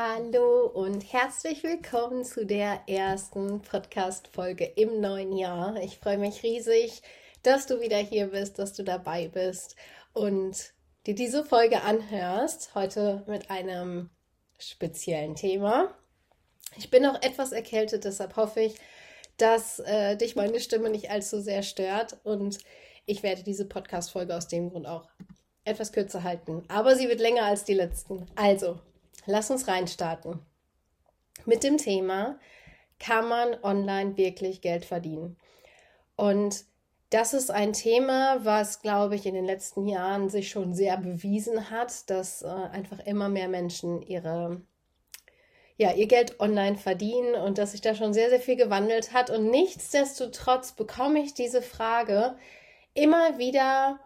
Hallo und herzlich willkommen zu der ersten Podcast-Folge im neuen Jahr. Ich freue mich riesig, dass du wieder hier bist, dass du dabei bist und dir diese Folge anhörst. Heute mit einem speziellen Thema. Ich bin noch etwas erkältet, deshalb hoffe ich, dass äh, dich meine Stimme nicht allzu sehr stört und ich werde diese Podcast-Folge aus dem Grund auch etwas kürzer halten, aber sie wird länger als die letzten. Also, lass uns reinstarten. Mit dem Thema, kann man online wirklich Geld verdienen? Und das ist ein Thema, was, glaube ich, in den letzten Jahren sich schon sehr bewiesen hat, dass äh, einfach immer mehr Menschen ihre, ja, ihr Geld online verdienen und dass sich da schon sehr, sehr viel gewandelt hat. Und nichtsdestotrotz bekomme ich diese Frage immer wieder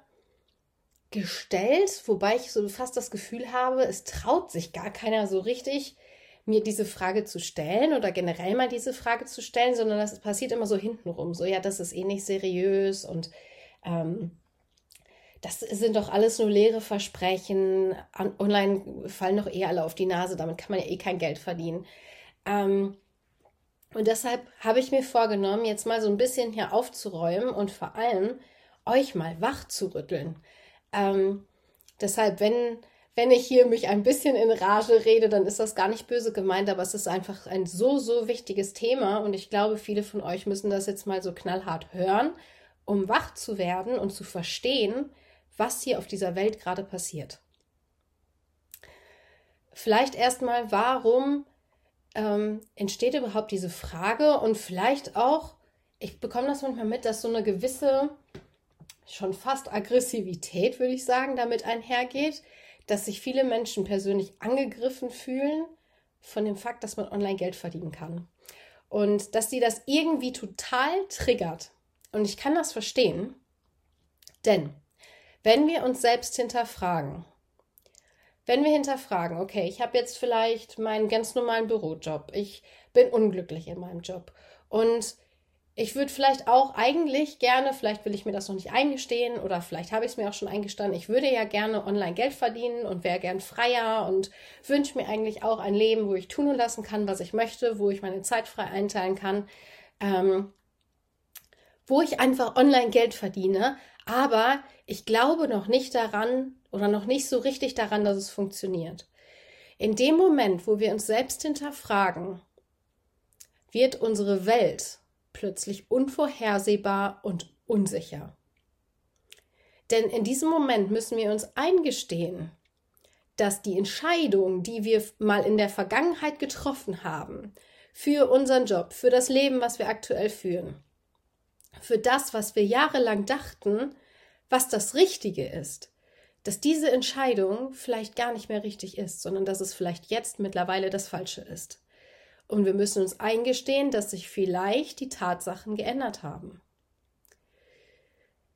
gestellt, wobei ich so fast das Gefühl habe, es traut sich gar keiner so richtig, mir diese Frage zu stellen oder generell mal diese Frage zu stellen, sondern das passiert immer so hintenrum. So, ja, das ist eh nicht seriös und ähm, das sind doch alles nur leere Versprechen. Online fallen doch eh alle auf die Nase, damit kann man ja eh kein Geld verdienen. Ähm, und deshalb habe ich mir vorgenommen, jetzt mal so ein bisschen hier aufzuräumen und vor allem euch mal wach zu rütteln. Ähm, deshalb, wenn, wenn ich hier mich ein bisschen in Rage rede, dann ist das gar nicht böse gemeint, aber es ist einfach ein so, so wichtiges Thema und ich glaube, viele von euch müssen das jetzt mal so knallhart hören, um wach zu werden und zu verstehen, was hier auf dieser Welt gerade passiert. Vielleicht erstmal, warum ähm, entsteht überhaupt diese Frage und vielleicht auch, ich bekomme das manchmal mit, dass so eine gewisse schon fast Aggressivität, würde ich sagen, damit einhergeht, dass sich viele Menschen persönlich angegriffen fühlen von dem Fakt, dass man online Geld verdienen kann. Und dass sie das irgendwie total triggert. Und ich kann das verstehen, denn wenn wir uns selbst hinterfragen, wenn wir hinterfragen, okay, ich habe jetzt vielleicht meinen ganz normalen Bürojob, ich bin unglücklich in meinem Job und ich würde vielleicht auch eigentlich gerne, vielleicht will ich mir das noch nicht eingestehen oder vielleicht habe ich es mir auch schon eingestanden, ich würde ja gerne online Geld verdienen und wäre gern freier und wünsche mir eigentlich auch ein Leben, wo ich tun und lassen kann, was ich möchte, wo ich meine Zeit frei einteilen kann, ähm, wo ich einfach online Geld verdiene. Aber ich glaube noch nicht daran oder noch nicht so richtig daran, dass es funktioniert. In dem Moment, wo wir uns selbst hinterfragen, wird unsere Welt plötzlich unvorhersehbar und unsicher. Denn in diesem Moment müssen wir uns eingestehen, dass die Entscheidung, die wir mal in der Vergangenheit getroffen haben, für unseren Job, für das Leben, was wir aktuell führen, für das, was wir jahrelang dachten, was das Richtige ist, dass diese Entscheidung vielleicht gar nicht mehr richtig ist, sondern dass es vielleicht jetzt mittlerweile das Falsche ist. Und wir müssen uns eingestehen, dass sich vielleicht die Tatsachen geändert haben.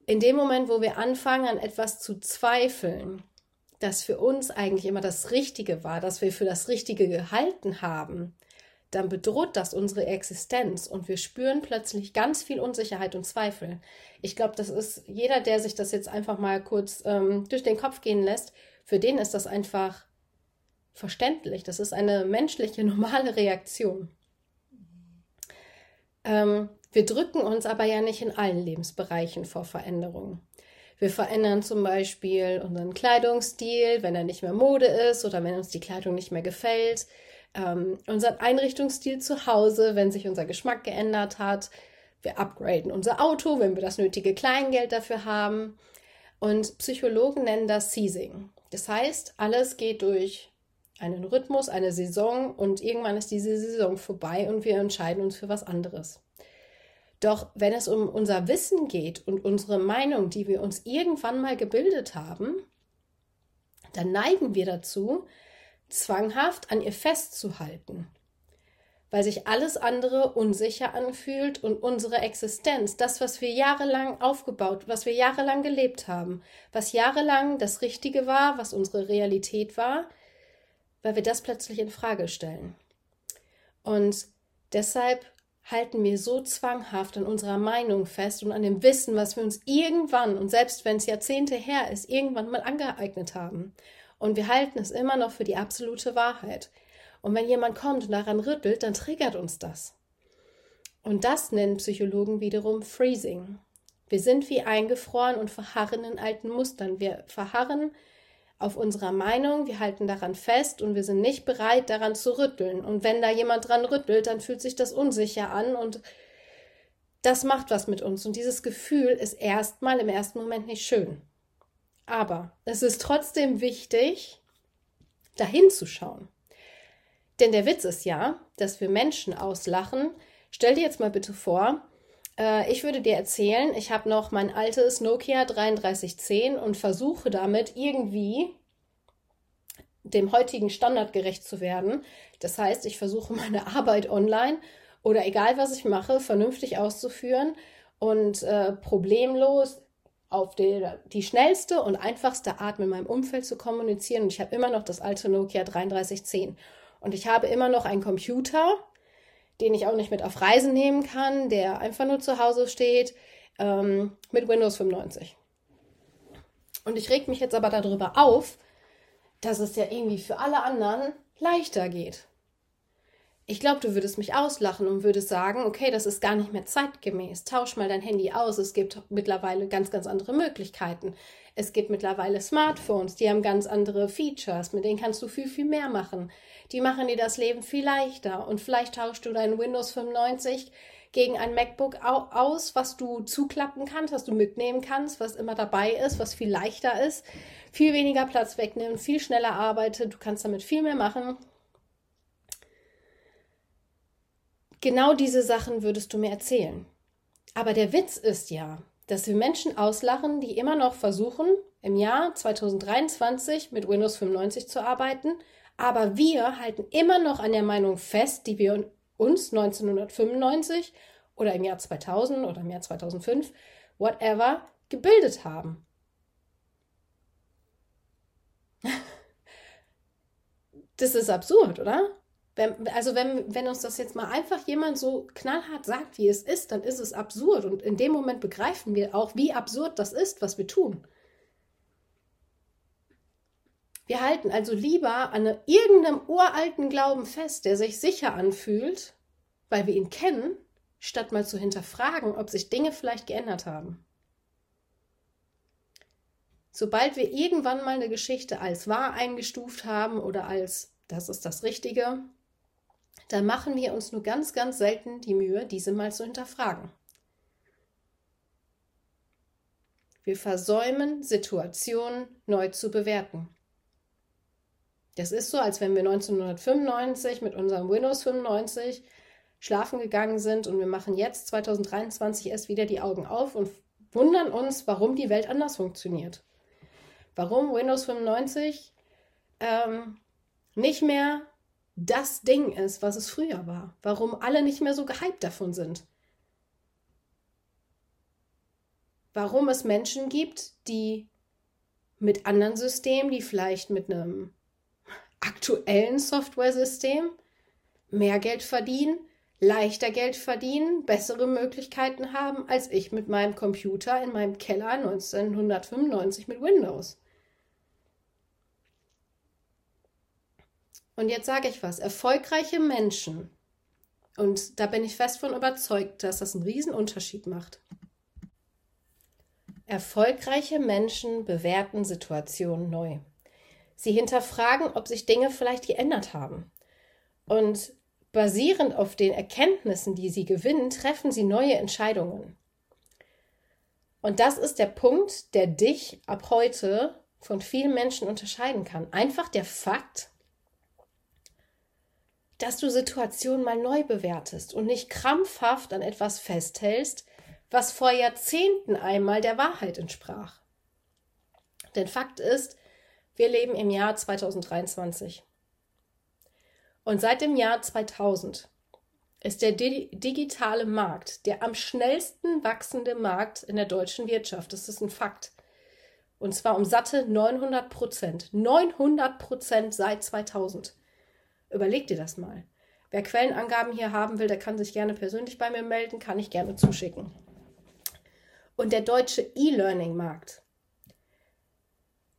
In dem Moment, wo wir anfangen, an etwas zu zweifeln, das für uns eigentlich immer das Richtige war, das wir für das Richtige gehalten haben, dann bedroht das unsere Existenz und wir spüren plötzlich ganz viel Unsicherheit und Zweifel. Ich glaube, das ist jeder, der sich das jetzt einfach mal kurz ähm, durch den Kopf gehen lässt, für den ist das einfach verständlich. Das ist eine menschliche, normale Reaktion. Ähm, wir drücken uns aber ja nicht in allen Lebensbereichen vor Veränderungen. Wir verändern zum Beispiel unseren Kleidungsstil, wenn er nicht mehr Mode ist oder wenn uns die Kleidung nicht mehr gefällt. Ähm, unseren Einrichtungsstil zu Hause, wenn sich unser Geschmack geändert hat. Wir upgraden unser Auto, wenn wir das nötige Kleingeld dafür haben. Und Psychologen nennen das Seizing. Das heißt, alles geht durch einen Rhythmus, eine Saison und irgendwann ist diese Saison vorbei und wir entscheiden uns für was anderes. Doch wenn es um unser Wissen geht und unsere Meinung, die wir uns irgendwann mal gebildet haben, dann neigen wir dazu, zwanghaft an ihr festzuhalten, weil sich alles andere unsicher anfühlt und unsere Existenz, das, was wir jahrelang aufgebaut, was wir jahrelang gelebt haben, was jahrelang das Richtige war, was unsere Realität war, weil wir das plötzlich in Frage stellen. Und deshalb halten wir so zwanghaft an unserer Meinung fest und an dem Wissen, was wir uns irgendwann und selbst wenn es Jahrzehnte her ist, irgendwann mal angeeignet haben. Und wir halten es immer noch für die absolute Wahrheit. Und wenn jemand kommt und daran rüttelt, dann triggert uns das. Und das nennen Psychologen wiederum Freezing. Wir sind wie eingefroren und verharren in alten Mustern. Wir verharren auf unserer Meinung, wir halten daran fest und wir sind nicht bereit, daran zu rütteln. Und wenn da jemand dran rüttelt, dann fühlt sich das unsicher an und das macht was mit uns. Und dieses Gefühl ist erstmal im ersten Moment nicht schön. Aber es ist trotzdem wichtig, dahin zu schauen. Denn der Witz ist ja, dass wir Menschen auslachen. Stell dir jetzt mal bitte vor, äh, ich würde dir erzählen, ich habe noch mein altes Nokia 3310 und versuche damit irgendwie dem heutigen Standard gerecht zu werden. Das heißt, ich versuche meine Arbeit online oder egal was ich mache, vernünftig auszuführen und äh, problemlos auf die, die schnellste und einfachste Art mit meinem Umfeld zu kommunizieren. Und ich habe immer noch das alte Nokia 3310. Und ich habe immer noch einen Computer, den ich auch nicht mit auf Reisen nehmen kann, der einfach nur zu Hause steht, ähm, mit Windows 95. Und ich reg mich jetzt aber darüber auf, dass es ja irgendwie für alle anderen leichter geht. Ich glaube, du würdest mich auslachen und würdest sagen, okay, das ist gar nicht mehr zeitgemäß. Tausch mal dein Handy aus. Es gibt mittlerweile ganz, ganz andere Möglichkeiten. Es gibt mittlerweile Smartphones, die haben ganz andere Features. Mit denen kannst du viel, viel mehr machen. Die machen dir das Leben viel leichter. Und vielleicht tauschst du dein Windows 95 gegen ein MacBook aus, was du zuklappen kannst, was du mitnehmen kannst, was immer dabei ist, was viel leichter ist, viel weniger Platz wegnimmt, viel schneller arbeitet. Du kannst damit viel mehr machen Genau diese Sachen würdest du mir erzählen. Aber der Witz ist ja, dass wir Menschen auslachen, die immer noch versuchen, im Jahr 2023 mit Windows 95 zu arbeiten, aber wir halten immer noch an der Meinung fest, die wir uns 1995 oder im Jahr 2000 oder im Jahr 2005, whatever, gebildet haben. Das ist absurd, oder? Wenn, also wenn, wenn uns das jetzt mal einfach jemand so knallhart sagt, wie es ist, dann ist es absurd. Und in dem Moment begreifen wir auch, wie absurd das ist, was wir tun. Wir halten also lieber an irgendeinem uralten Glauben fest, der sich sicher anfühlt, weil wir ihn kennen, statt mal zu hinterfragen, ob sich Dinge vielleicht geändert haben. Sobald wir irgendwann mal eine Geschichte als wahr eingestuft haben oder als das ist das Richtige, dann machen wir uns nur ganz, ganz selten die Mühe, diese mal zu hinterfragen. Wir versäumen Situationen neu zu bewerten. Das ist so, als wenn wir 1995 mit unserem Windows 95 schlafen gegangen sind und wir machen jetzt 2023 erst wieder die Augen auf und wundern uns, warum die Welt anders funktioniert. Warum Windows 95 ähm, nicht mehr das Ding ist, was es früher war. Warum alle nicht mehr so gehypt davon sind. Warum es Menschen gibt, die mit anderen Systemen, die vielleicht mit einem aktuellen Software-System mehr Geld verdienen, leichter Geld verdienen, bessere Möglichkeiten haben als ich mit meinem Computer in meinem Keller 1995 mit Windows. Und jetzt sage ich was, erfolgreiche Menschen, und da bin ich fest von überzeugt, dass das einen riesen Unterschied macht. Erfolgreiche Menschen bewerten Situationen neu. Sie hinterfragen, ob sich Dinge vielleicht geändert haben. Und basierend auf den Erkenntnissen, die sie gewinnen, treffen sie neue Entscheidungen. Und das ist der Punkt, der dich ab heute von vielen Menschen unterscheiden kann. Einfach der Fakt, dass du Situationen mal neu bewertest und nicht krampfhaft an etwas festhältst, was vor Jahrzehnten einmal der Wahrheit entsprach. Denn Fakt ist, wir leben im Jahr 2023. Und seit dem Jahr 2000 ist der digitale Markt der am schnellsten wachsende Markt in der deutschen Wirtschaft. Das ist ein Fakt. Und zwar um satte 900 Prozent. 900 Prozent seit 2000. Überleg dir das mal. Wer Quellenangaben hier haben will, der kann sich gerne persönlich bei mir melden, kann ich gerne zuschicken. Und der deutsche E-Learning-Markt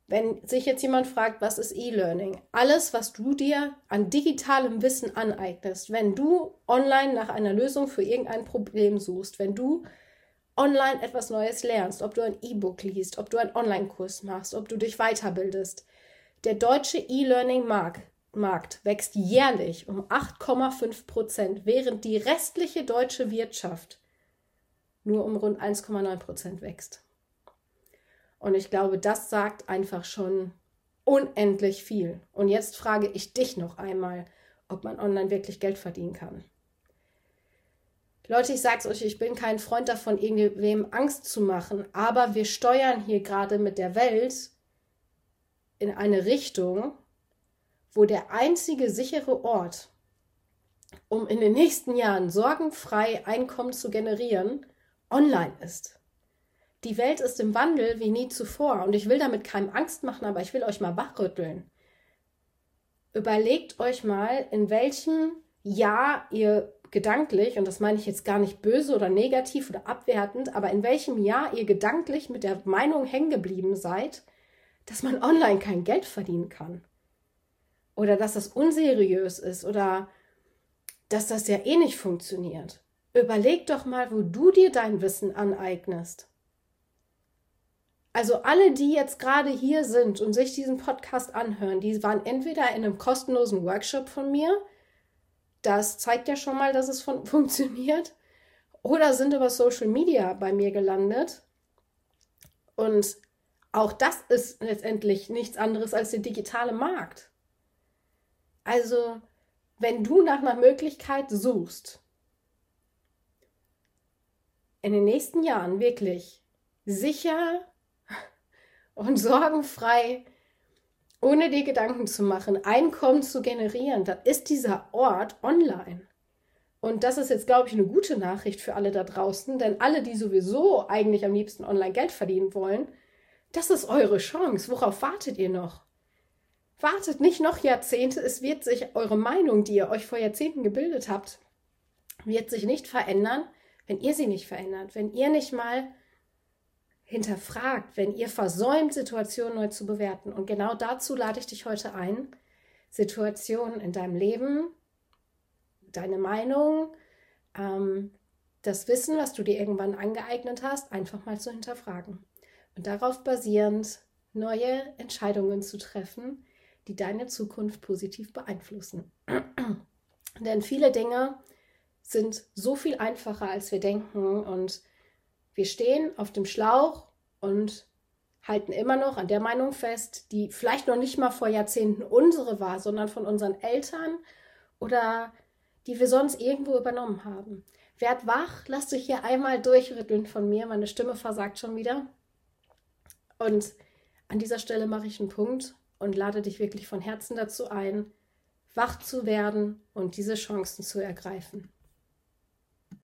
wenn sich jetzt jemand fragt, was ist E-Learning? Alles, was du dir an digitalem Wissen aneignest, wenn du online nach einer Lösung für irgendein Problem suchst, wenn du online etwas Neues lernst, ob du ein E-Book liest, ob du einen Online-Kurs machst, ob du dich weiterbildest. Der deutsche E-Learning-Markt wächst jährlich um 8,5 Prozent, während die restliche deutsche Wirtschaft nur um rund 1,9 Prozent wächst. Und ich glaube, das sagt einfach schon unendlich viel. Und jetzt frage ich dich noch einmal, ob man online wirklich Geld verdienen kann. Leute, ich sag's euch, ich bin kein Freund davon, irgendwem Angst zu machen, aber wir steuern hier gerade mit der Welt in eine Richtung, wo der einzige sichere Ort, um in den nächsten Jahren sorgenfrei Einkommen zu generieren, online ist. Die Welt ist im Wandel wie nie zuvor und ich will damit keinem Angst machen, aber ich will euch mal wachrütteln. Überlegt euch mal, in welchem Jahr ihr gedanklich, und das meine ich jetzt gar nicht böse oder negativ oder abwertend, aber in welchem Jahr ihr gedanklich mit der Meinung hängen geblieben seid, dass man online kein Geld verdienen kann. Oder dass das unseriös ist oder dass das ja eh nicht funktioniert. Überleg doch mal, wo du dir dein Wissen aneignest. Also alle, die jetzt gerade hier sind und sich diesen Podcast anhören, die waren entweder in einem kostenlosen Workshop von mir, das zeigt ja schon mal, dass es von, funktioniert. Oder sind über Social Media bei mir gelandet. Und auch das ist letztendlich nichts anderes als der digitale Markt. Also, wenn du nach einer Möglichkeit suchst, in den nächsten Jahren wirklich sicher und sorgenfrei ohne dir Gedanken zu machen, Einkommen zu generieren, dann ist dieser Ort online. Und das ist jetzt, glaube ich, eine gute Nachricht für alle da draußen, denn alle, die sowieso eigentlich am liebsten online Geld verdienen wollen, das ist eure Chance. Worauf wartet ihr noch? Wartet nicht noch Jahrzehnte, es wird sich eure Meinung, die ihr euch vor Jahrzehnten gebildet habt, wird sich nicht verändern, wenn ihr sie nicht verändert, wenn ihr nicht mal hinterfragt, wenn ihr versäumt, Situationen neu zu bewerten. Und genau dazu lade ich dich heute ein, Situationen in deinem Leben, deine Meinung, ähm, das Wissen, was du dir irgendwann angeeignet hast, einfach mal zu hinterfragen. Und darauf basierend neue Entscheidungen zu treffen, die deine Zukunft positiv beeinflussen. Denn viele Dinge sind so viel einfacher, als wir denken und wir stehen auf dem Schlauch und halten immer noch an der Meinung fest, die vielleicht noch nicht mal vor Jahrzehnten unsere war, sondern von unseren Eltern oder die wir sonst irgendwo übernommen haben. Werd wach, lass dich hier einmal durchrütteln von mir. Meine Stimme versagt schon wieder. Und an dieser Stelle mache ich einen Punkt und lade dich wirklich von Herzen dazu ein, wach zu werden und diese Chancen zu ergreifen.